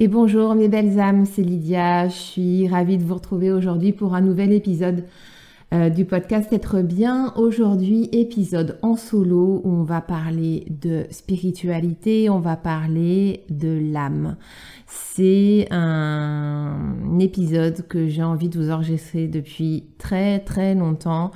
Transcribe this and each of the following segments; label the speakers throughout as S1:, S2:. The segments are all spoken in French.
S1: Et bonjour mes belles âmes, c'est Lydia. Je suis ravie de vous retrouver aujourd'hui pour un nouvel épisode euh, du podcast Être bien. Aujourd'hui, épisode en solo où on va parler de spiritualité, on va parler de l'âme. C'est un épisode que j'ai envie de vous enregistrer depuis très très longtemps,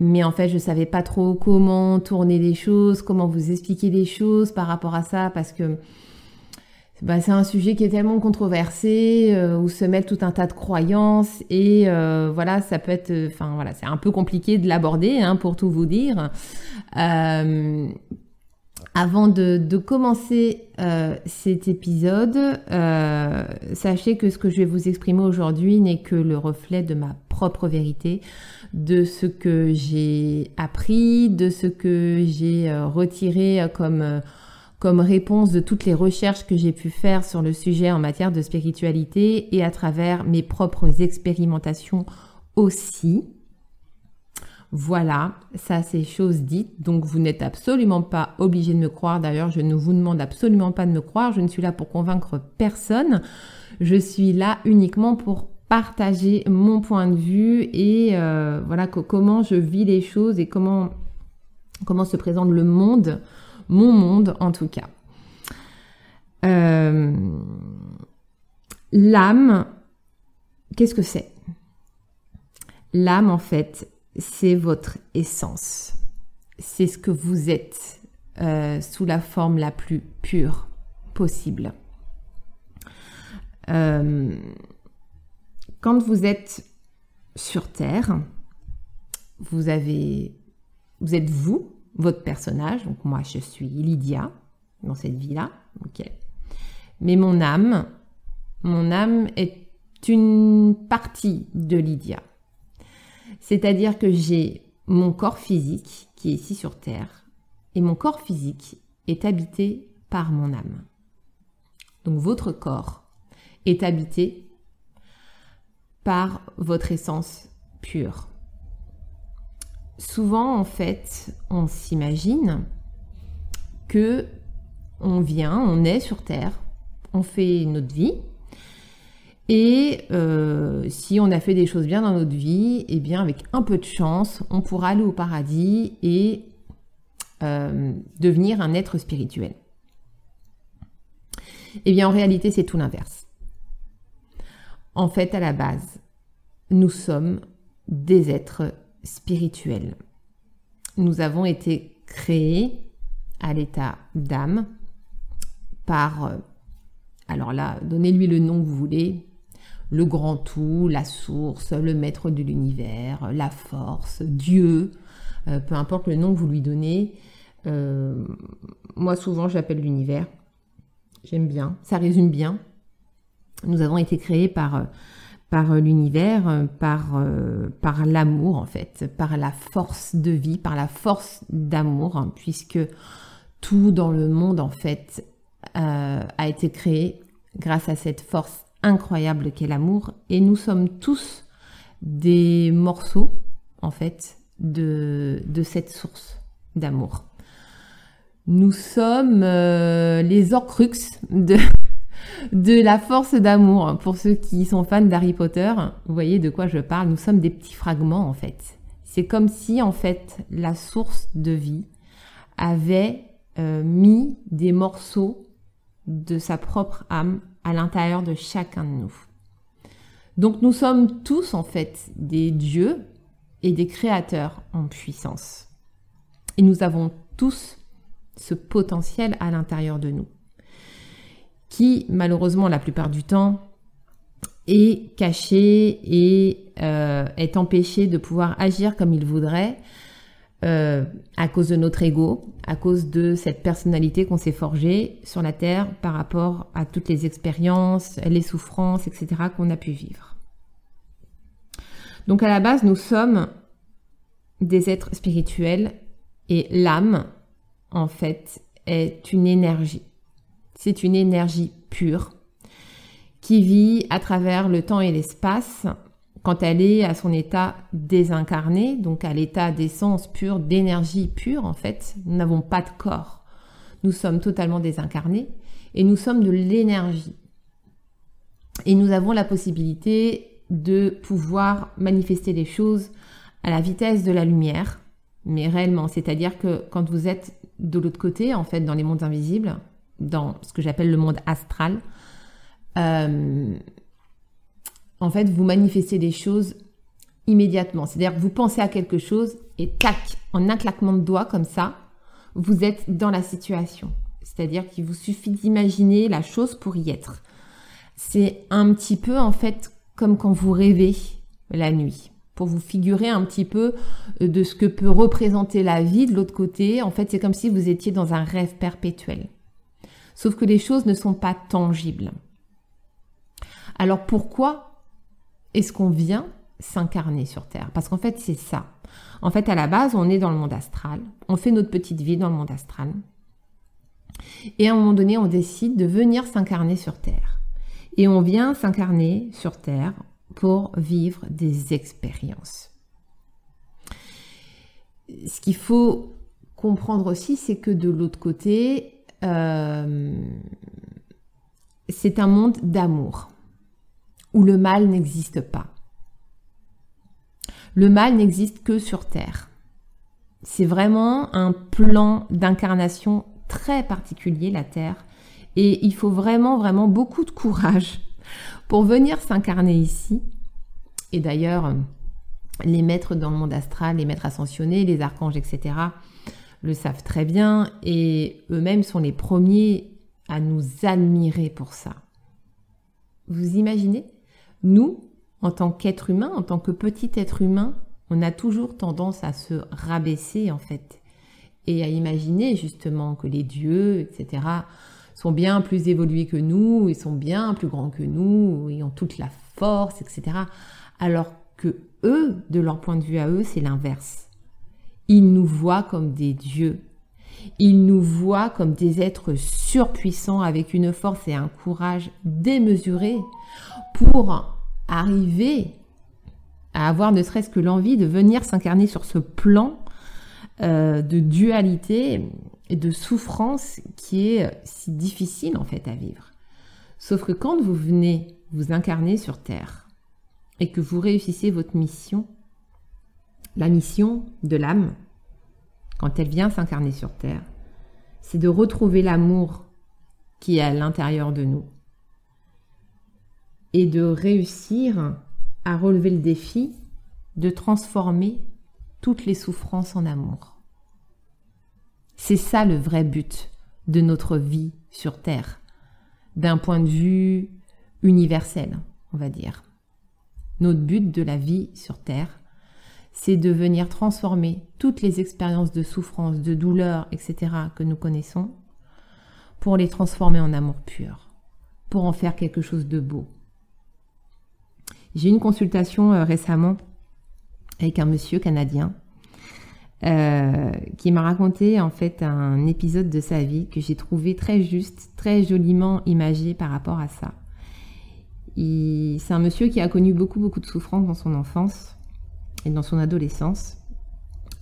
S1: mais en fait je savais pas trop comment tourner les choses, comment vous expliquer les choses par rapport à ça parce que bah, c'est un sujet qui est tellement controversé, euh, où se mettent tout un tas de croyances et euh, voilà, ça peut être, enfin voilà, c'est un peu compliqué de l'aborder hein, pour tout vous dire. Euh, avant de, de commencer cet épisode, sachez que ce que je vais vous exprimer aujourd'hui n'est que le reflet de ma propre vérité, de ce que j'ai appris, de ce que j'ai retiré comme comme réponse de toutes les recherches que j'ai pu faire sur le sujet en matière de spiritualité et à travers mes propres expérimentations aussi. Voilà, ça c'est chose dite. Donc vous n'êtes absolument pas obligé de me croire. D'ailleurs, je ne vous demande absolument pas de me croire. Je ne suis là pour convaincre personne. Je suis là uniquement pour partager mon point de vue et euh, voilà comment je vis les choses et comment comment se présente le monde mon monde en tout cas. Euh, l'âme, qu'est-ce que c'est? L'âme, en fait, c'est votre essence. C'est ce que vous êtes euh, sous la forme la plus pure possible. Euh, quand vous êtes sur Terre, vous avez, vous êtes vous, votre personnage. Donc moi, je suis Lydia dans cette vie-là. ok Mais mon âme, mon âme est une partie de Lydia. C'est-à-dire que j'ai mon corps physique qui est ici sur Terre et mon corps physique est habité par mon âme. Donc votre corps est habité par votre essence pure souvent, en fait, on s'imagine que on vient, on est sur Terre, on fait notre vie, et euh, si on a fait des choses bien dans notre vie, eh bien, avec un peu de chance, on pourra aller au paradis et euh, devenir un être spirituel. Eh bien, en réalité, c'est tout l'inverse. En fait, à la base, nous sommes des êtres spirituel. Nous avons été créés à l'état d'âme par, euh, alors là, donnez-lui le nom que vous voulez, le grand tout, la source, le maître de l'univers, la force, Dieu, euh, peu importe le nom que vous lui donnez. Euh, moi, souvent, j'appelle l'univers. J'aime bien, ça résume bien. Nous avons été créés par par euh, l'univers, euh, par, euh, par l'amour en fait, par la force de vie, par la force d'amour, hein, puisque tout dans le monde en fait a été créé grâce à cette force incroyable qu'est l'amour, et nous sommes tous des morceaux en fait de, de cette source d'amour. Nous sommes les orcrux de, de la force d'amour. Pour ceux qui sont fans d'Harry Potter, vous voyez de quoi je parle. Nous sommes des petits fragments en fait. C'est comme si en fait la source de vie avait euh, mis des morceaux de sa propre âme à l'intérieur de chacun de nous. Donc nous sommes tous en fait des dieux et des créateurs en puissance. Et nous avons tous ce potentiel à l'intérieur de nous, qui malheureusement la plupart du temps est caché et euh, est empêché de pouvoir agir comme il voudrait euh, à cause de notre ego, à cause de cette personnalité qu'on s'est forgée sur la Terre par rapport à toutes les expériences, les souffrances, etc. qu'on a pu vivre. Donc à la base, nous sommes des êtres spirituels et l'âme, en fait, est une énergie. C'est une énergie pure qui vit à travers le temps et l'espace quand elle est à son état désincarné, donc à l'état d'essence pure, d'énergie pure en fait. Nous n'avons pas de corps. Nous sommes totalement désincarnés et nous sommes de l'énergie. Et nous avons la possibilité de pouvoir manifester les choses à la vitesse de la lumière, mais réellement, c'est-à-dire que quand vous êtes de l'autre côté, en fait, dans les mondes invisibles, dans ce que j'appelle le monde astral, euh, en fait, vous manifestez des choses immédiatement. C'est-à-dire que vous pensez à quelque chose et tac, en un claquement de doigts comme ça, vous êtes dans la situation. C'est-à-dire qu'il vous suffit d'imaginer la chose pour y être. C'est un petit peu en fait comme quand vous rêvez la nuit pour vous figurer un petit peu de ce que peut représenter la vie de l'autre côté. En fait, c'est comme si vous étiez dans un rêve perpétuel. Sauf que les choses ne sont pas tangibles. Alors pourquoi est-ce qu'on vient s'incarner sur Terre? Parce qu'en fait, c'est ça. En fait, à la base, on est dans le monde astral. On fait notre petite vie dans le monde astral. Et à un moment donné, on décide de venir s'incarner sur Terre. Et on vient s'incarner sur Terre pour vivre des expériences. Ce qu'il faut comprendre aussi, c'est que de l'autre côté, euh, c'est un monde d'amour, où le mal n'existe pas. Le mal n'existe que sur Terre. C'est vraiment un plan d'incarnation très particulier, la Terre. Et il faut vraiment, vraiment beaucoup de courage pour venir s'incarner ici. Et d'ailleurs, les maîtres dans le monde astral, les maîtres ascensionnés, les archanges, etc., le savent très bien et eux-mêmes sont les premiers à nous admirer pour ça. Vous imaginez? Nous, en tant qu'être humain, en tant que petit être humain, on a toujours tendance à se rabaisser en fait et à imaginer justement que les dieux, etc., sont bien plus évolués que nous, ils sont bien plus grands que nous, ils ont toute la force, etc. Alors que eux, de leur point de vue à eux, c'est l'inverse. Ils nous voient comme des dieux. Ils nous voient comme des êtres surpuissants avec une force et un courage démesurés pour arriver à avoir ne serait-ce que l'envie de venir s'incarner sur ce plan euh, de dualité et de souffrance qui est si difficile en fait à vivre. Sauf que quand vous venez vous incarner sur Terre et que vous réussissez votre mission, la mission de l'âme, quand elle vient s'incarner sur Terre, c'est de retrouver l'amour qui est à l'intérieur de nous et de réussir à relever le défi de transformer toutes les souffrances en amour. C'est ça le vrai but de notre vie sur Terre, d'un point de vue universel, on va dire. Notre but de la vie sur Terre, c'est de venir transformer toutes les expériences de souffrance, de douleur, etc. que nous connaissons, pour les transformer en amour pur, pour en faire quelque chose de beau. J'ai eu une consultation euh, récemment avec un monsieur canadien euh, qui m'a raconté en fait un épisode de sa vie que j'ai trouvé très juste, très joliment imagé par rapport à ça. C'est un monsieur qui a connu beaucoup beaucoup de souffrances dans son enfance dans son adolescence.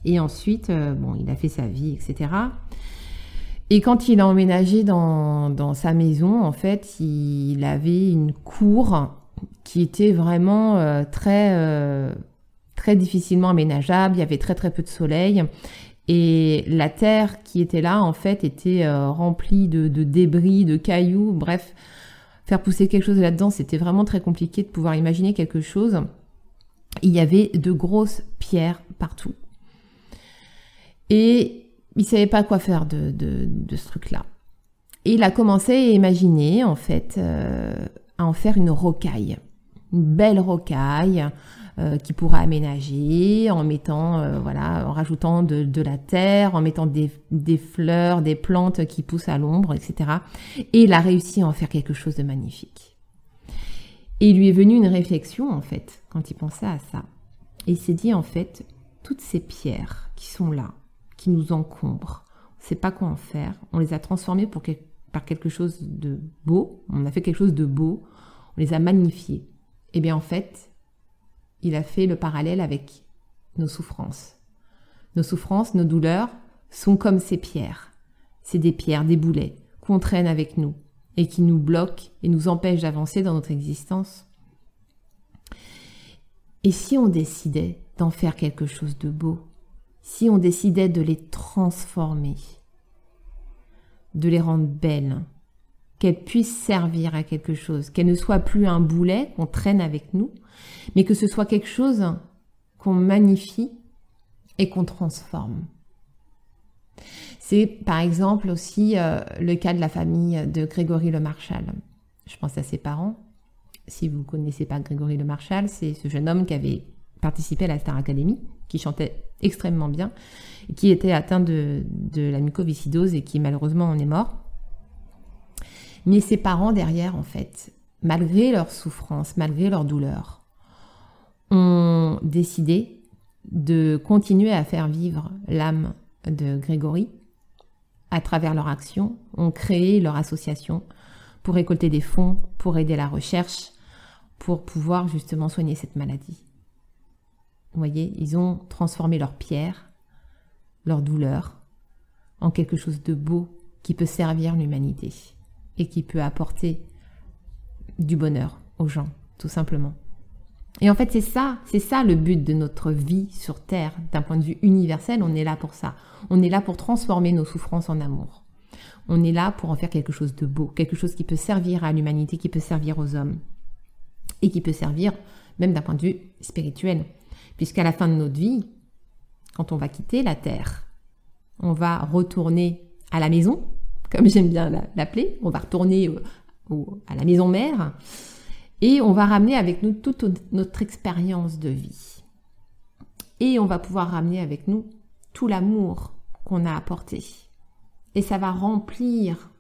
S1: Et ensuite, euh, il a fait sa vie, etc. Et quand il a emménagé dans, sa maison, en fait, il avait une cour qui était vraiment euh, très très difficilement aménageable, il y avait très très peu de soleil et la terre qui était là en fait était euh, remplie de, débris, de cailloux, bref, faire pousser quelque chose là-dedans, c'était vraiment très compliqué de pouvoir imaginer quelque chose. Il y avait de grosses pierres partout. Et il savait pas quoi faire de, ce truc-là. Et il a commencé à imaginer, en fait, euh, à en faire une rocaille. Une belle rocaille euh, qui pourra aménager en mettant, euh, voilà, en rajoutant de, la terre, en mettant des, des, fleurs, des plantes qui poussent à l'ombre, etc. Et il a réussi à en faire quelque chose de magnifique. Et il lui est venu une réflexion, en fait, quand il pensait à ça. Et il s'est dit, en fait, toutes ces pierres qui sont là, qui nous encombrent. On ne sait pas quoi en faire. On les a transformés pour par quelque chose de beau. On a fait quelque chose de beau. On les a magnifiés. Et eh bien en fait, il a fait le parallèle avec nos souffrances. Nos souffrances, nos douleurs sont comme ces pierres. C'est des pierres, des boulets qu'on traîne avec nous et qui nous bloquent et nous empêchent d'avancer dans notre existence. Et si on décidait d'en faire quelque chose de beau, si on décidait de les transformer, de les rendre belles, qu'elles puissent servir à quelque chose, qu'elles ne soient plus un boulet qu'on traîne avec nous, mais que ce soit quelque chose qu'on magnifie et qu'on transforme. C'est par exemple aussi euh, le cas de la famille de Grégory Le Marchal. Je pense à ses parents. Si vous ne connaissez pas Grégory Le Marchal, c'est ce jeune homme qui avait participé à la Star Academy, qui chantait extrêmement bien, qui était atteint de, la mucoviscidose et qui malheureusement en est mort. Mais ses parents derrière, en fait, malgré leur souffrance, malgré leur douleur, ont décidé de continuer à faire vivre l'âme de Grégory à travers leur action, ont créé leur association pour récolter des fonds, pour aider la recherche, pour pouvoir justement soigner cette maladie. Vous voyez, ils ont transformé leur pierre, leur douleur, en quelque chose de beau qui peut servir l'humanité et qui peut apporter du bonheur aux gens, tout simplement. Et en fait, c'est ça, c'est ça le but de notre vie sur Terre. D'un point de vue universel, on est là pour ça. On est là pour transformer nos souffrances en amour. On est là pour en faire quelque chose de beau, quelque chose qui peut servir à l'humanité, qui peut servir aux hommes. Et qui peut servir même d'un point de vue spirituel. Puisqu'à la fin de notre vie, quand on va quitter la Terre, on va retourner à la maison, comme j'aime bien l'appeler, on va retourner à la maison mère, et on va ramener avec nous toute notre expérience de vie. Et on va pouvoir ramener avec nous tout l'amour qu'on a apporté. Et ça va remplir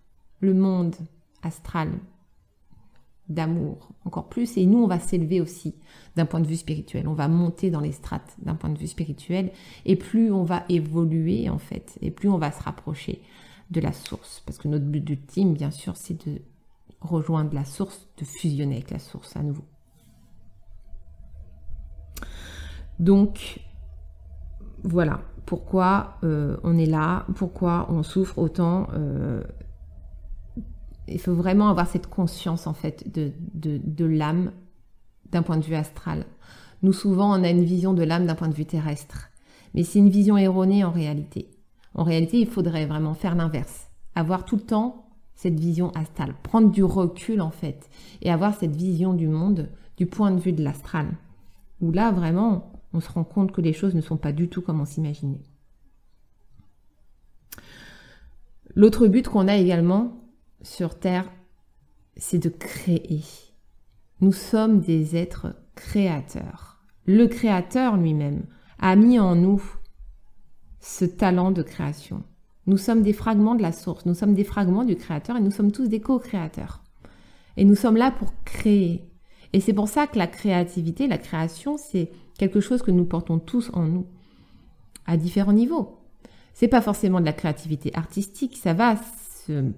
S1: le monde astral d'amour encore plus. Et nous, on va s'élever aussi d'un point de vue spirituel. On va monter dans les strates d'un point de vue spirituel. Et plus on va évoluer, en fait, et plus on va se rapprocher de la source. Parce que notre but ultime, bien sûr, c'est de rejoindre la source, de fusionner avec la source à nouveau. Donc, voilà pourquoi euh, on est là, pourquoi on souffre autant. Euh, il faut vraiment avoir cette conscience en fait de, de, l'âme d'un point de vue astral. Nous souvent on a une vision de l'âme d'un point de vue terrestre, mais c'est une vision erronée en réalité. En réalité, il faudrait vraiment faire l'inverse, avoir tout le temps cette vision astrale, prendre du recul en fait, et avoir cette vision du monde du point de vue de l'astral, où là vraiment on se rend compte que les choses ne sont pas du tout comme on s'imaginait. L'autre but qu'on a également, sur Terre, c'est de créer. Nous sommes des êtres créateurs. Le Créateur lui-même a mis en nous ce talent de création. Nous sommes des fragments de la source, nous sommes des fragments du Créateur et nous sommes tous des co-créateurs. Et nous sommes là pour créer. Et c'est pour ça que la créativité, la création, c'est quelque chose que nous portons tous en nous, à différents niveaux. C'est pas forcément de la créativité artistique, ça va se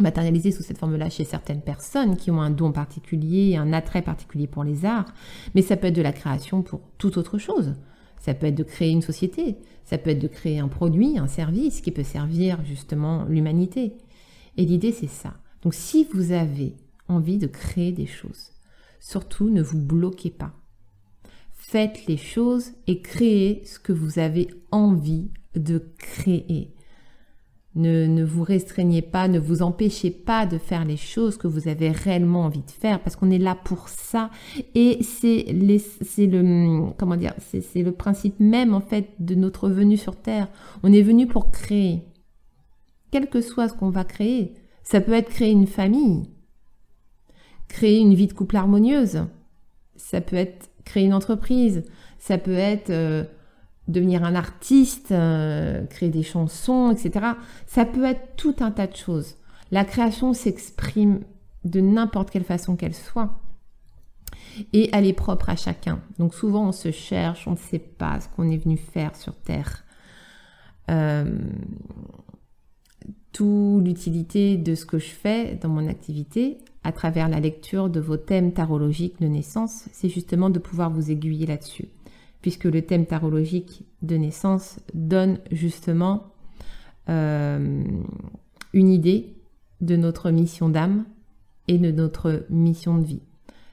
S1: matérialisé sous cette forme-là chez certaines personnes qui ont un don particulier, un attrait particulier pour les arts, mais ça peut être de la création pour toute autre chose. Ça peut être de créer une société, ça peut être de créer un produit, un service qui peut servir justement l'humanité. Et l'idée, c'est ça. Donc si vous avez envie de créer des choses, surtout ne vous bloquez pas. Faites les choses et créez ce que vous avez envie de créer. Ne, vous restreignez pas, ne vous empêchez pas de faire les choses que vous avez réellement envie de faire parce qu'on est là pour ça. Et c'est le, comment dire, c'est le principe même en fait de notre venue sur Terre. On est venu pour créer. Quel que soit ce qu'on va créer, ça peut être créer une famille, créer une vie de couple harmonieuse, ça peut être créer une entreprise, ça peut être euh, devenir un artiste, euh, créer des chansons, etc. Ça peut être tout un tas de choses. La création s'exprime de n'importe quelle façon qu'elle soit. Et elle est propre à chacun. Donc souvent on se cherche, on ne sait pas ce qu'on est venu faire sur Terre. Euh, toute l'utilité de ce que je fais dans mon activité, à travers la lecture de vos thèmes tarologiques de naissance, c'est justement de pouvoir vous aiguiller là-dessus puisque le thème tarologique de naissance donne justement euh, une idée de notre mission d'âme et de notre mission de vie.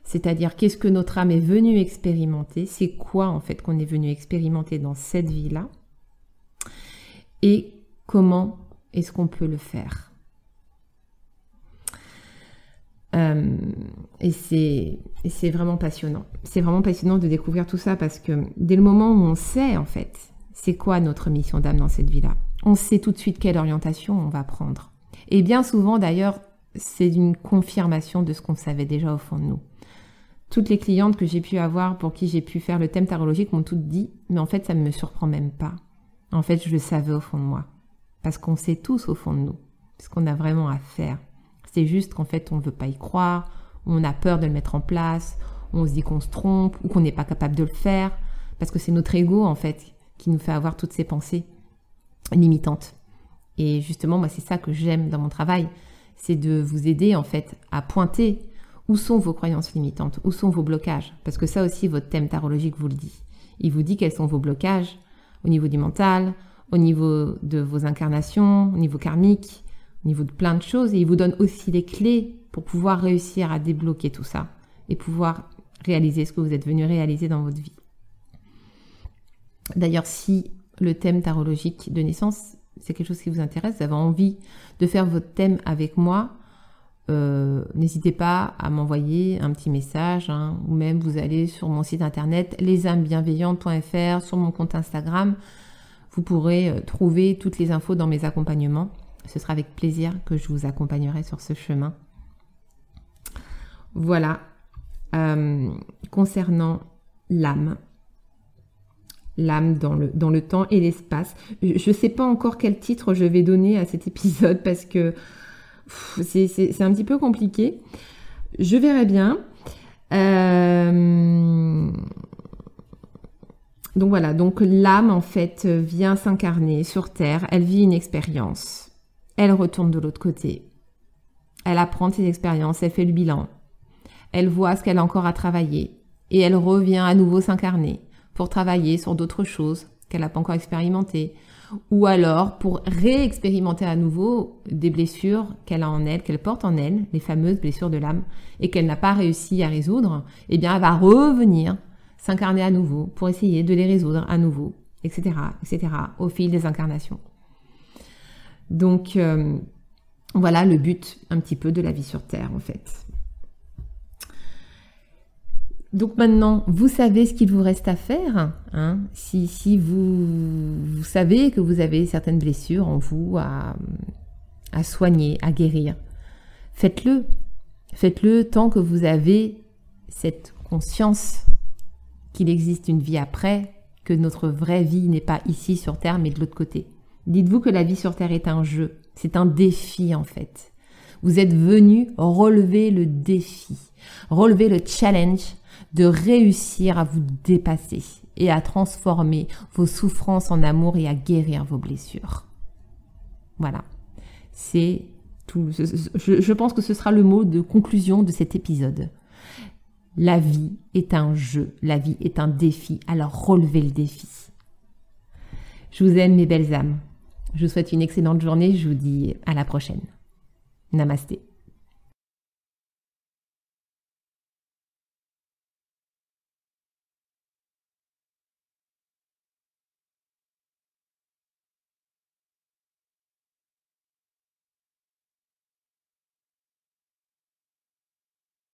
S1: C'est-à-dire qu'est-ce que notre âme est venue expérimenter, c'est quoi en fait qu'on est venu expérimenter dans cette vie-là, et comment est-ce qu'on peut le faire? Euh, et c'est vraiment passionnant. C'est vraiment passionnant de découvrir tout ça parce que dès le moment où on sait en fait c'est quoi notre mission d'âme dans cette vie-là, on sait tout de suite quelle orientation on va prendre. Et bien souvent d'ailleurs, c'est une confirmation de ce qu'on savait déjà au fond de nous. Toutes les clientes que j'ai pu avoir pour qui j'ai pu faire le thème tarologique m'ont toutes dit, mais en fait ça ne me surprend même pas. En fait, je le savais au fond de moi. Parce qu'on sait tous au fond de nous ce qu'on a vraiment à faire. C'est juste qu'en fait, on ne veut pas y croire, on a peur de le mettre en place, on se dit qu'on se trompe ou qu'on n'est pas capable de le faire, parce que c'est notre ego, en fait, qui nous fait avoir toutes ces pensées limitantes. Et justement, moi, c'est ça que j'aime dans mon travail, c'est de vous aider, en fait, à pointer où sont vos croyances limitantes, où sont vos blocages, parce que ça aussi, votre thème tarologique vous le dit. Il vous dit quels sont vos blocages au niveau du mental, au niveau de vos incarnations, au niveau karmique, au niveau de plein de choses et il vous donne aussi les clés pour pouvoir réussir à débloquer tout ça et pouvoir réaliser ce que vous êtes venu réaliser dans votre vie. D'ailleurs, si le thème tarologique de naissance, c'est quelque chose qui vous intéresse, vous avez envie de faire votre thème avec moi, euh, n'hésitez pas à m'envoyer un petit message hein, ou même vous allez sur mon site internet lesamesbienveillantes.fr, sur mon compte Instagram, vous pourrez euh, trouver toutes les infos dans mes accompagnements. Ce sera avec plaisir que je vous accompagnerai sur ce chemin. Voilà. Euh, concernant l'âme, l'âme dans le, temps et l'espace. Je ne sais pas encore quel titre je vais donner à cet épisode parce que c'est un petit peu compliqué. Je verrai bien. Euh, donc voilà, donc l'âme en fait vient s'incarner sur Terre, elle vit une expérience elle retourne de l'autre côté. Elle apprend ses expériences, elle fait le bilan. Elle voit ce qu'elle a encore à travailler et elle revient à nouveau s'incarner pour travailler sur d'autres choses qu'elle n'a pas encore expérimentées ou alors pour réexpérimenter à nouveau des blessures qu'elle a en elle, qu'elle porte en elle, les fameuses blessures de l'âme, et qu'elle n'a pas réussi à résoudre, eh bien elle va revenir s'incarner à nouveau pour essayer de les résoudre à nouveau, etc., etc., au fil des incarnations. Donc euh, voilà le but un petit peu de la vie sur Terre en fait. Donc maintenant, vous savez ce qu'il vous reste à faire. Hein. si, vous, savez que vous avez certaines blessures en vous à soigner, à guérir, faites-le. Faites-le tant que vous avez cette conscience qu'il existe une vie après, que notre vraie vie n'est pas ici sur Terre, mais de l'autre côté. Dites-vous que la vie sur Terre est un jeu, c'est un défi en fait. Vous êtes venu relever le défi, relever le challenge de réussir à vous dépasser et à transformer vos souffrances en amour et à guérir vos blessures. Voilà, c'est tout. Je, pense que ce sera le mot de conclusion de cet épisode. La vie est un jeu, la vie est un défi, alors relevez le défi. Je vous aime mes belles âmes. Je vous souhaite une excellente journée. Je vous dis à la prochaine. Namasté.